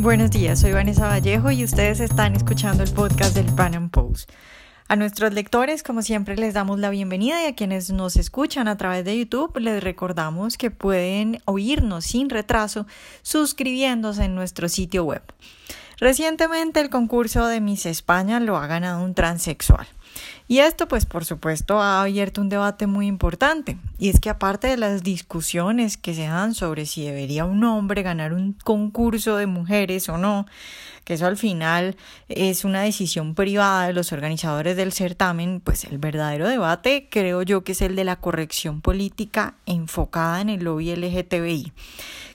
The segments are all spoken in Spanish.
Buenos días, soy Vanessa Vallejo y ustedes están escuchando el podcast del Pan Am Post. A nuestros lectores, como siempre, les damos la bienvenida y a quienes nos escuchan a través de YouTube, les recordamos que pueden oírnos sin retraso suscribiéndose en nuestro sitio web. Recientemente el concurso de Miss España lo ha ganado un transexual. Y esto, pues por supuesto, ha abierto un debate muy importante. Y es que aparte de las discusiones que se dan sobre si debería un hombre ganar un concurso de mujeres o no, que eso al final es una decisión privada de los organizadores del certamen, pues el verdadero debate creo yo que es el de la corrección política enfocada en el lobby LGTBI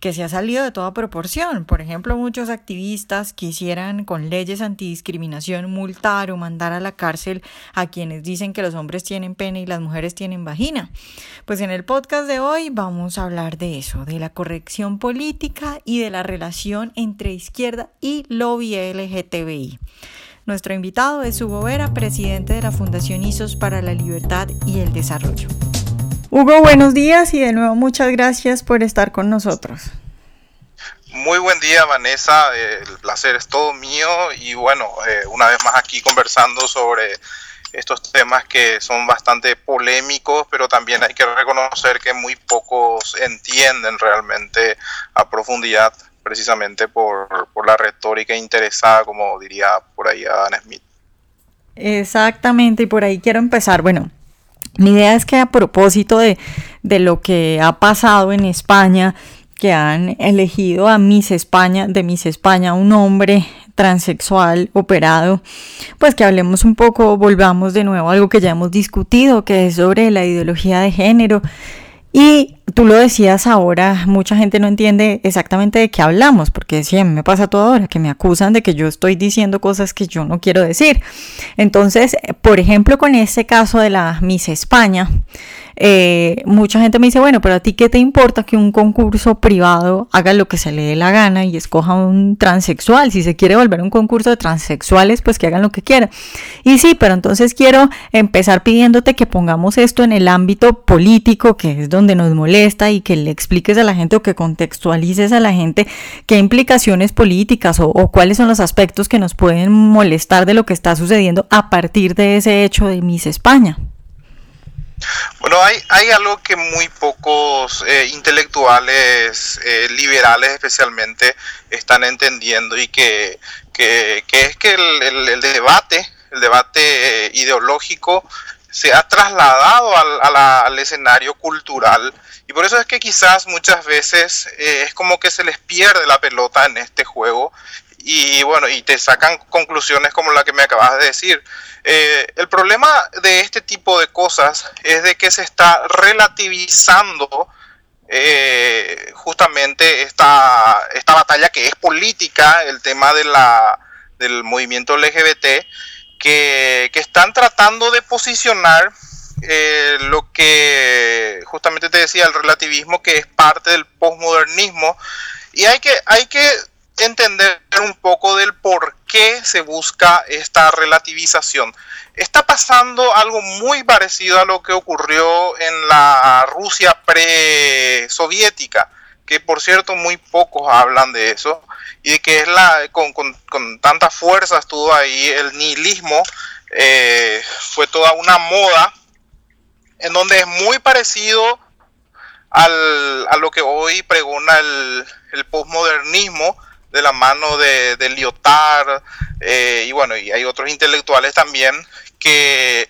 que se ha salido de toda proporción. Por ejemplo, muchos activistas quisieran con leyes antidiscriminación multar o mandar a la cárcel a quienes dicen que los hombres tienen pene y las mujeres tienen vagina. Pues en el podcast de hoy vamos a hablar de eso, de la corrección política y de la relación entre izquierda y lobby LGTBI. Nuestro invitado es Hugo Vera, presidente de la Fundación ISOS para la Libertad y el Desarrollo. Hugo, buenos días y de nuevo muchas gracias por estar con nosotros. Muy buen día, Vanessa. El placer es todo mío y bueno, eh, una vez más aquí conversando sobre estos temas que son bastante polémicos, pero también hay que reconocer que muy pocos entienden realmente a profundidad, precisamente por, por la retórica interesada, como diría por ahí Adam Smith. Exactamente, y por ahí quiero empezar. Bueno, mi idea es que a propósito de, lo que ha pasado en España, que han elegido a Miss España, de Miss España, un hombre transexual operado, pues que hablemos un poco, volvamos de nuevo a algo que ya hemos discutido, que es sobre la ideología de género. Y tú lo decías ahora, mucha gente no entiende exactamente de qué hablamos, porque sí, me pasa todo ahora, que me acusan de que yo estoy diciendo cosas que yo no quiero decir. Entonces, por ejemplo, con este caso de la Miss España, eh, mucha gente me dice, bueno, pero a ti qué te importa que un concurso privado haga lo que se le dé la gana y escoja un transexual. Si se quiere volver un concurso de transexuales, pues que hagan lo que quieran. Y sí, pero entonces quiero empezar pidiéndote que pongamos esto en el ámbito político, que es donde nos molesta, y que le expliques a la gente o que contextualices a la gente qué implicaciones políticas o, cuáles son los aspectos que nos pueden molestar de lo que está sucediendo a partir de ese hecho de Miss España. Bueno, hay, algo que muy pocos eh, intelectuales eh, liberales especialmente están entendiendo y que, es que el, debate, el debate eh, ideológico se ha trasladado al, al, escenario cultural y por eso es que quizás muchas veces es como que se les pierde la pelota en este juego y bueno, y te sacan conclusiones como la que me acabas de decir. Eh, el problema de este tipo de cosas es de que se está relativizando eh, justamente esta, esta batalla que es política, el tema de la, del movimiento LGBT, que, están tratando de posicionar eh, lo que justamente te decía, el relativismo que es parte del posmodernismo. Y hay que, hay que entender un poco del por qué se busca esta relativización. Está pasando algo muy parecido a lo que ocurrió en la Rusia pre-soviética, que por cierto muy pocos hablan de eso, y que es la, con, con, con tanta fuerza estuvo ahí el nihilismo, eh, fue toda una moda, en donde es muy parecido al, a lo que hoy pregona el, el postmodernismo, de la mano de, de Lyotard, eh, y bueno, y hay otros intelectuales también que,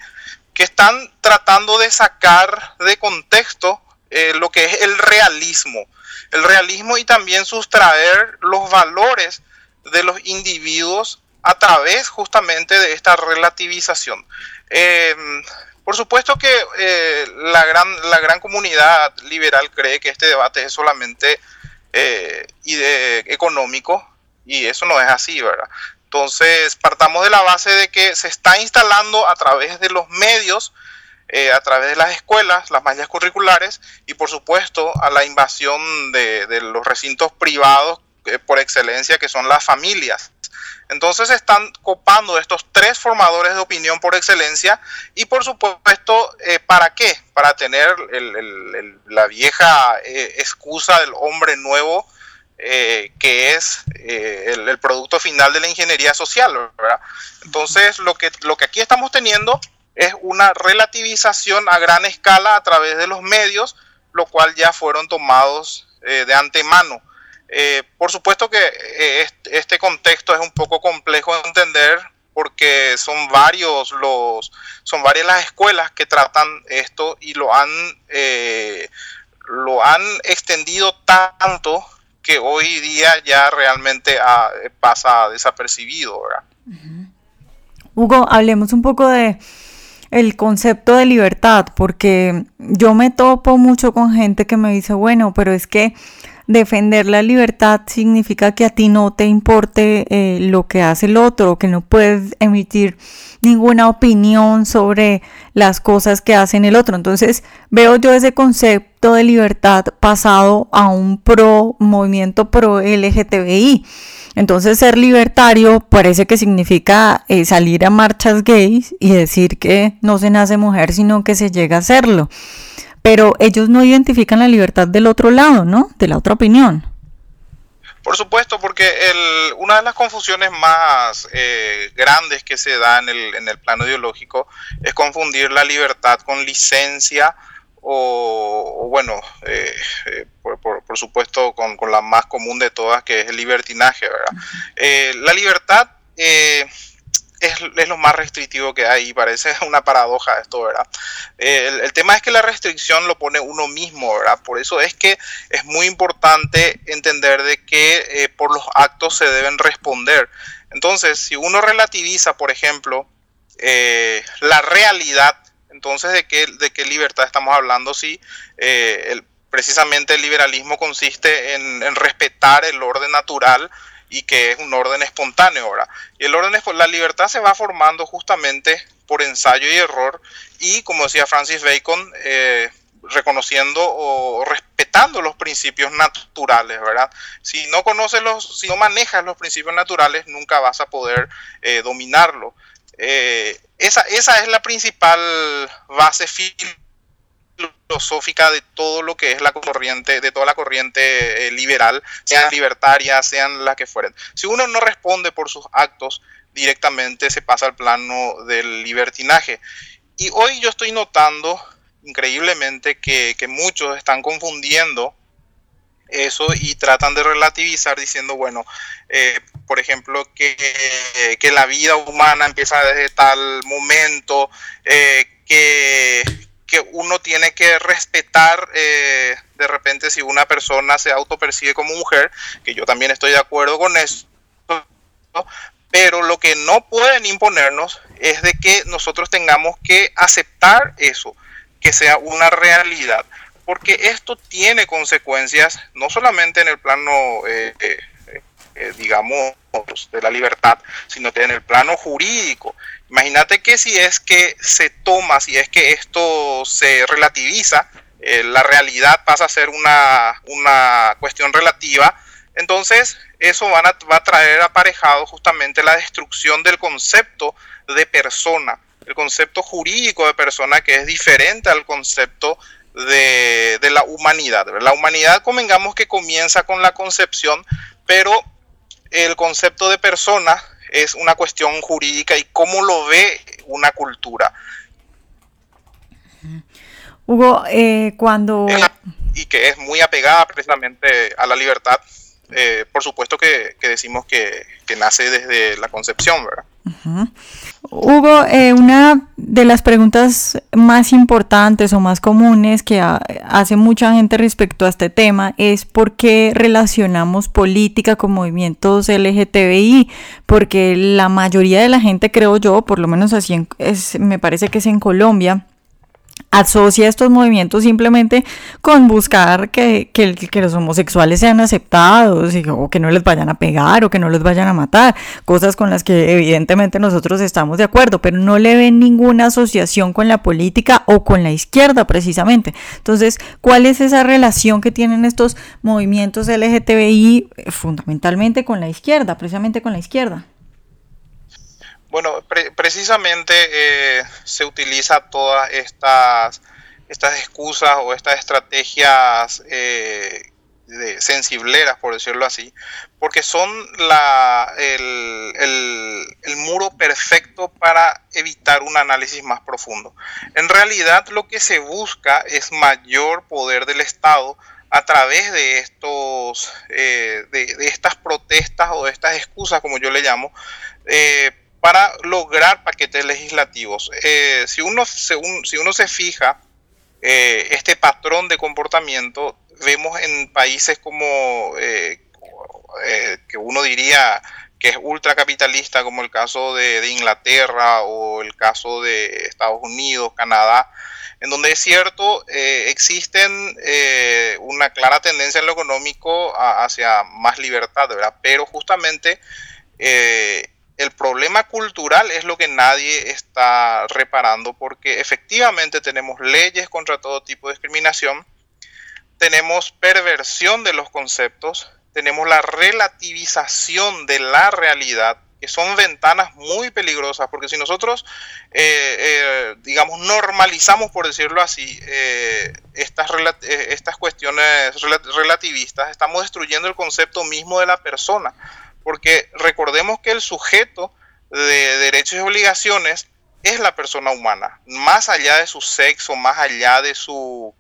que están tratando de sacar de contexto eh, lo que es el realismo. El realismo y también sustraer los valores de los individuos a través justamente de esta relativización. Em, por supuesto que eh, la, gran, la gran comunidad liberal cree que este debate es solamente eh, económico, y eso no es así, ¿verdad? Entonces, partamos de la base de que se está instalando a través de los medios, eh, a través de las escuelas, las mallas curriculares y por supuesto a la invasión de, los recintos privados eh, por excelencia que son las familias. Entonces están copando estos tres formadores de opinión por excelencia y por supuesto, eh, ¿para qué? Para tener la vieja excusa del hombre nuevo que es el, producto final de la ingeniería social. Entonces, lo que aquí estamos teniendo es una relativización a gran escala a través de los medios, lo cual ya fueron tomados de antemano. por supuesto que este contexto es un poco complejo de entender porque son varios los son varias las escuelas que tratan esto y lo han lo han extendido tanto que hoy día ya realmente ah, pasa desapercibido, Hugo, hablemos un poco de el concepto de libertad, porque yo me topo mucho con gente que me dice, bueno, pero es que defender la libertad significa que a ti no te importe eh, lo que hace el otro, que no puedes emitir ninguna opinión sobre las cosas que hacen el otro. Entonces veo yo ese concepto de libertad pasado a un pro movimiento pro LGTBI. Entonces ser libertario parece que significa eh, salir a marchas gays y decir que no se nace mujer, sino que se llega a serlo pero ellos no identifican la libertad del otro lado, ¿no? De la otra opinión. Por supuesto, porque una de las confusiones más eh, grandes que se da en el, plano ideológico es confundir la libertad con licencia o, bueno, eh, eh, por, supuesto con, con, la más común de todas que es el libertinaje, ¿verdad? la libertad es, lo más restrictivo que hay y parece una paradoja esto, ¿verdad? el, tema es que la restricción lo pone uno mismo, ¿verdad? Por eso es que es muy importante entender de que eh, por los actos se deben responder. Entonces, si uno relativiza, por ejemplo, eh, la realidad, entonces de qué, de qué libertad estamos hablando si eh, precisamente el liberalismo consiste en respetar el orden natural y que es un orden espontáneo ahora. Y el orden, la libertad se va formando justamente por ensayo y error y, como decía Francis Bacon, eh, reconociendo o respetando los principios naturales, ¿verdad? Si no conoces los, si no manejas los principios naturales, nunca vas a poder eh, dominarlo. Eh, esa, esa es la principal base filosófica de todo lo que es la corriente, de toda la corriente eh, liberal, sean libertarias, sean las que fueren. Si uno no responde por sus actos, directamente se pasa al plano del libertinaje. Y hoy yo estoy notando increíblemente que, muchos están confundiendo eso y tratan de relativizar diciendo, bueno, eh, por ejemplo, que, que, la vida humana empieza desde tal momento, eh, que, que uno tiene que respetar eh, de repente si una persona se autopercibe como mujer, que yo también estoy de acuerdo con eso, pero lo que no pueden imponernos es de que nosotros tengamos que aceptar eso, que sea una realidad, porque esto tiene consecuencias no solamente en el plano, eh, eh, digamos, de la libertad, sino que en el plano jurídico. Imagínate que si es que se toma, si es que esto se relativiza, eh, la realidad pasa a ser una, una cuestión relativa, entonces eso van a, va a traer aparejado justamente la destrucción del concepto de persona, el concepto jurídico de persona que es diferente al concepto de, de la humanidad. La humanidad, convengamos que comienza con la concepción, pero el concepto de persona es una cuestión jurídica y cómo lo ve una cultura. Hugo, eh, cuando... Y que es muy apegada precisamente a la libertad, eh, por supuesto que, decimos que, nace desde la concepción, ¿verdad? Hugo, eh, una de las preguntas más importantes o más comunes que hace mucha gente respecto a este tema es por qué relacionamos política con movimientos LGTBI, porque la mayoría de la gente, creo yo, por lo menos así es, me parece que es en Colombia, asocia estos movimientos simplemente con buscar que, los homosexuales sean aceptados y, o que no les vayan a pegar o que no les vayan a matar, cosas con las que evidentemente nosotros estamos de acuerdo, pero no le ven ninguna asociación con la política o con la izquierda precisamente. Entonces, ¿cuál es esa relación que tienen estos movimientos LGTBI fundamentalmente con la izquierda, precisamente con la izquierda? Bueno, precisamente eh, se utiliza todas estas, estas excusas o estas estrategias eh, sensibleras, por decirlo así, porque son la, el, el, muro perfecto para evitar un análisis más profundo. En realidad lo que se busca es mayor poder del Estado a través de estos eh, de, estas protestas o de estas excusas como yo le llamo eh, para lograr paquetes legislativos eh, si uno si uno se fija este patrón de comportamiento vemos en países como que uno diría que es ultracapitalista como el caso de, Inglaterra o el caso de Estados Unidos Canadá en donde es cierto, eh, existen eh, una clara tendencia en lo económico hacia más libertad, ¿verdad? Pero justamente eh, el problema cultural es lo que nadie está reparando porque efectivamente tenemos leyes contra todo tipo de discriminación, tenemos perversión de los conceptos, tenemos la relativización de la realidad que son ventanas muy peligrosas, porque si nosotros, eh, eh, digamos, normalizamos, por decirlo así, eh, estas, estas cuestiones relativistas, estamos destruyendo el concepto mismo de la persona, porque recordemos que el sujeto de derechos y obligaciones es la persona humana, más allá de su sexo, más allá de su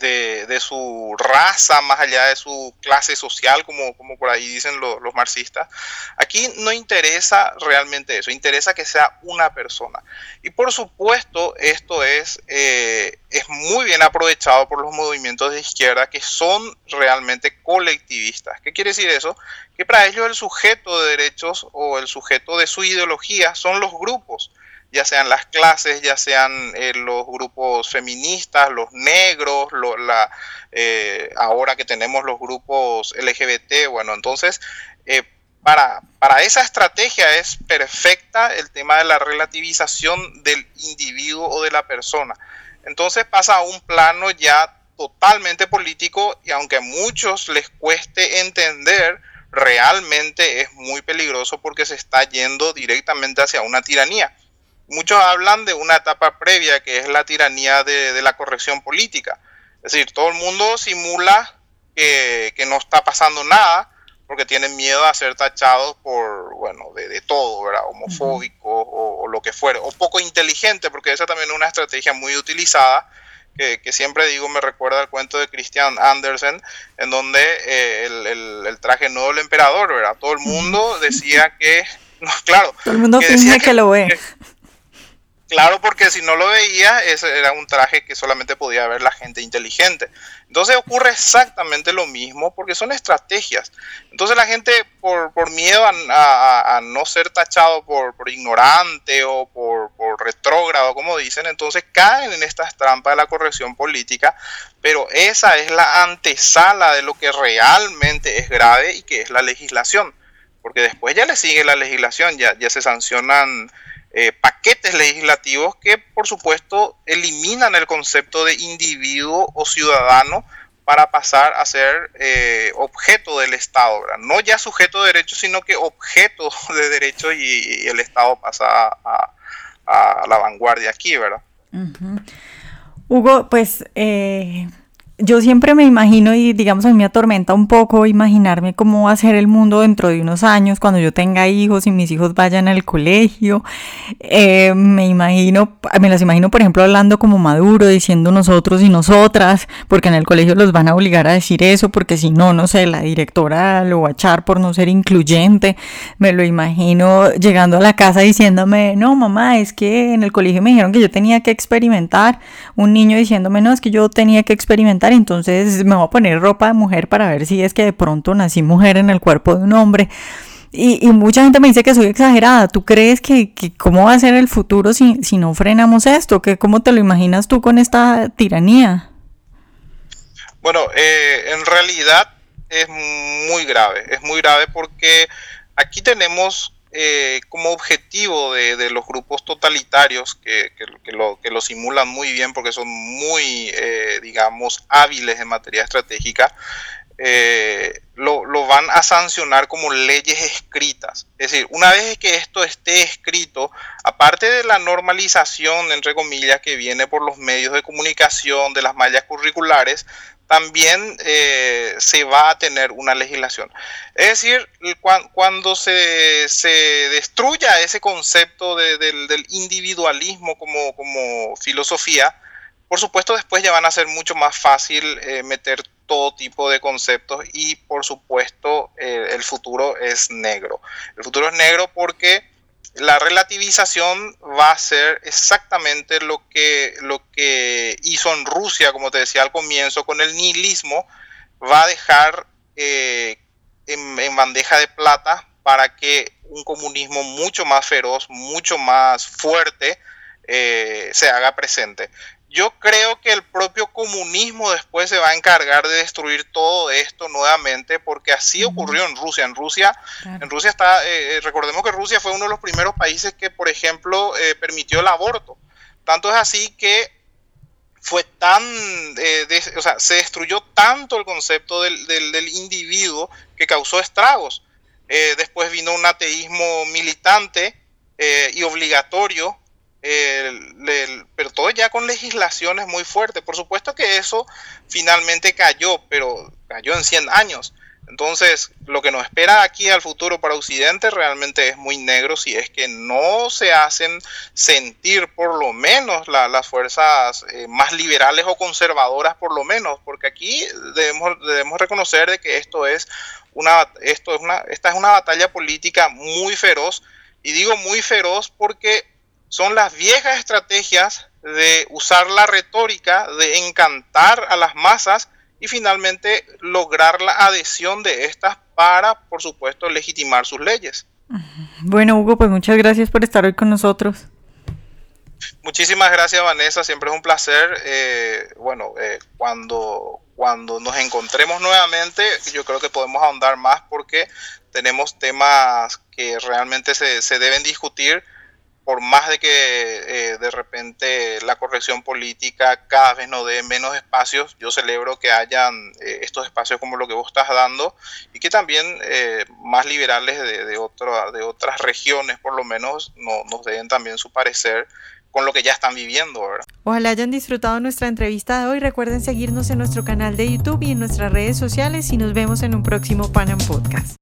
de, su raza, más allá de su clase social, como, como por ahí dicen los marxistas. Aquí no interesa realmente eso, interesa que sea una persona. Y por supuesto, esto es, eh, es muy bien aprovechado por los movimientos de izquierda que son realmente colectivistas. ¿Qué quiere decir eso? Que para ellos el sujeto de derechos o el sujeto de su ideología son los grupos ya sean las clases, ya sean eh, los grupos feministas, los negros, la, eh, ahora que tenemos los grupos LGBT, bueno, entonces eh, para, para esa estrategia es perfecta el tema de la relativización del individuo o de la persona. Entonces pasa a un plano ya totalmente político y aunque a muchos les cueste entender, realmente es muy peligroso porque se está yendo directamente hacia una tiranía muchos hablan de una etapa previa que es la tiranía de, la corrección política. Es decir, todo el mundo simula que, no está pasando nada porque tienen miedo a ser tachados por, bueno, de, todo, ¿verdad? Homofóbico o, lo que fuere, o poco inteligente, porque esa también es una estrategia muy utilizada, que, siempre digo me recuerda al cuento de Christian Andersen, en donde eh, el, traje no del emperador, ¿verdad? Todo el mundo decía que, no, claro. Todo el mundo que, que, lo ve. Claro, porque si no lo veía, ese era un traje que solamente podía ver la gente inteligente. Entonces ocurre exactamente lo mismo porque son estrategias. Entonces la gente por, por miedo a, no ser tachado por, ignorante o por, por, retrógrado, como dicen, entonces caen en estas trampas de la corrección política, pero esa es la antesala de lo que realmente es grave y que es la legislación. Porque después ya le sigue la legislación, ya, ya se sancionan eh, paquetes legislativos que por supuesto eliminan el concepto de individuo o ciudadano para pasar a ser eh, objeto del Estado, no ya sujeto de derecho, sino que objeto de derecho y, el Estado pasa a, la vanguardia aquí, ¿verdad? Hugo, pues eh, yo siempre me imagino y digamos a mí me atormenta un poco imaginarme cómo va a ser el mundo dentro de unos años cuando yo tenga hijos y mis hijos vayan al colegio. Eh, me imagino, me las imagino por ejemplo hablando como Maduro, diciendo nosotros y nosotras, porque en el colegio los van a obligar a decir eso, porque si no, no sé, la directora lo va a echar por no ser incluyente. Me lo imagino llegando a la casa diciéndome, no mamá, es que en el colegio me dijeron que yo tenía que experimentar. Un niño diciéndome, no, es que yo tenía que experimentar entonces me voy a poner ropa de mujer para ver si es que de pronto nací mujer en el cuerpo de un hombre. Y, mucha gente me dice que soy exagerada. ¿Tú crees que, cómo va a ser el futuro si, si no frenamos esto? ¿Que, ¿Cómo te lo imaginas tú con esta tiranía? Bueno, eh, en realidad es muy grave. Es muy grave porque aquí tenemos eh, como objetivo de, los grupos totalitarios que, lo, simulan muy bien porque son muy, eh, digamos, hábiles en materia estratégica, eh, lo, van a sancionar como leyes escritas. Es decir, una vez que esto esté escrito, aparte de la normalización, entre comillas, que viene por los medios de comunicación, de las mallas curriculares, también eh, se va a tener una legislación. Es decir, cuando se, se destruya ese concepto del, individualismo como, como, filosofía, por supuesto después ya van a ser mucho más fácil eh, meter todo tipo de conceptos y por supuesto eh, el futuro es negro. El futuro es negro porque la relativización va a ser exactamente lo que, lo que hizo en Rusia, como te decía al comienzo, con el nihilismo, va a dejar eh, en, bandeja de plata para que un comunismo mucho más feroz, mucho más fuerte, eh, se haga presente. Yo creo que el propio comunismo después se va a encargar de destruir todo esto nuevamente, porque así ocurrió en Rusia. En Rusia, en Rusia está, eh, eh, recordemos que Rusia fue uno de los primeros países que, por ejemplo, eh, permitió el aborto. Tanto es así que fue tan, o sea, se destruyó tanto el concepto del, del individuo que causó estragos. después vino un ateísmo militante y obligatorio pero todo ya con legislaciones muy fuertes. Por supuesto que eso finalmente cayó, pero cayó en 100 años. Entonces, lo que nos espera aquí al futuro para Occidente realmente es muy negro si es que no se hacen sentir por lo menos las fuerzas eh, más liberales o conservadoras por lo menos, porque aquí debemos, debemos reconocer de que esto es una, esto es una, esta es una batalla política muy feroz, y digo muy feroz porque son las viejas estrategias de usar la retórica, de encantar a las masas y finalmente lograr la adhesión de estas para, por supuesto, legitimar sus leyes. Bueno, Hugo, pues muchas gracias por estar hoy con nosotros. Muchísimas gracias, Vanessa. Siempre es un placer. Eh, bueno, eh, cuando, cuando nos encontremos nuevamente, yo creo que podemos ahondar más porque tenemos temas que realmente se, se deben discutir por más de que eh, de repente la corrección política cada vez nos dé menos espacios, yo celebro que hayan eh, estos espacios como lo que vos estás dando y que también eh, más liberales de, de, de otras regiones por lo menos no, nos den también su parecer con lo que ya están viviendo. Ojalá hayan disfrutado nuestra entrevista de hoy. Recuerden seguirnos en nuestro canal de YouTube y en nuestras redes sociales y nos vemos en un próximo Panam Podcast.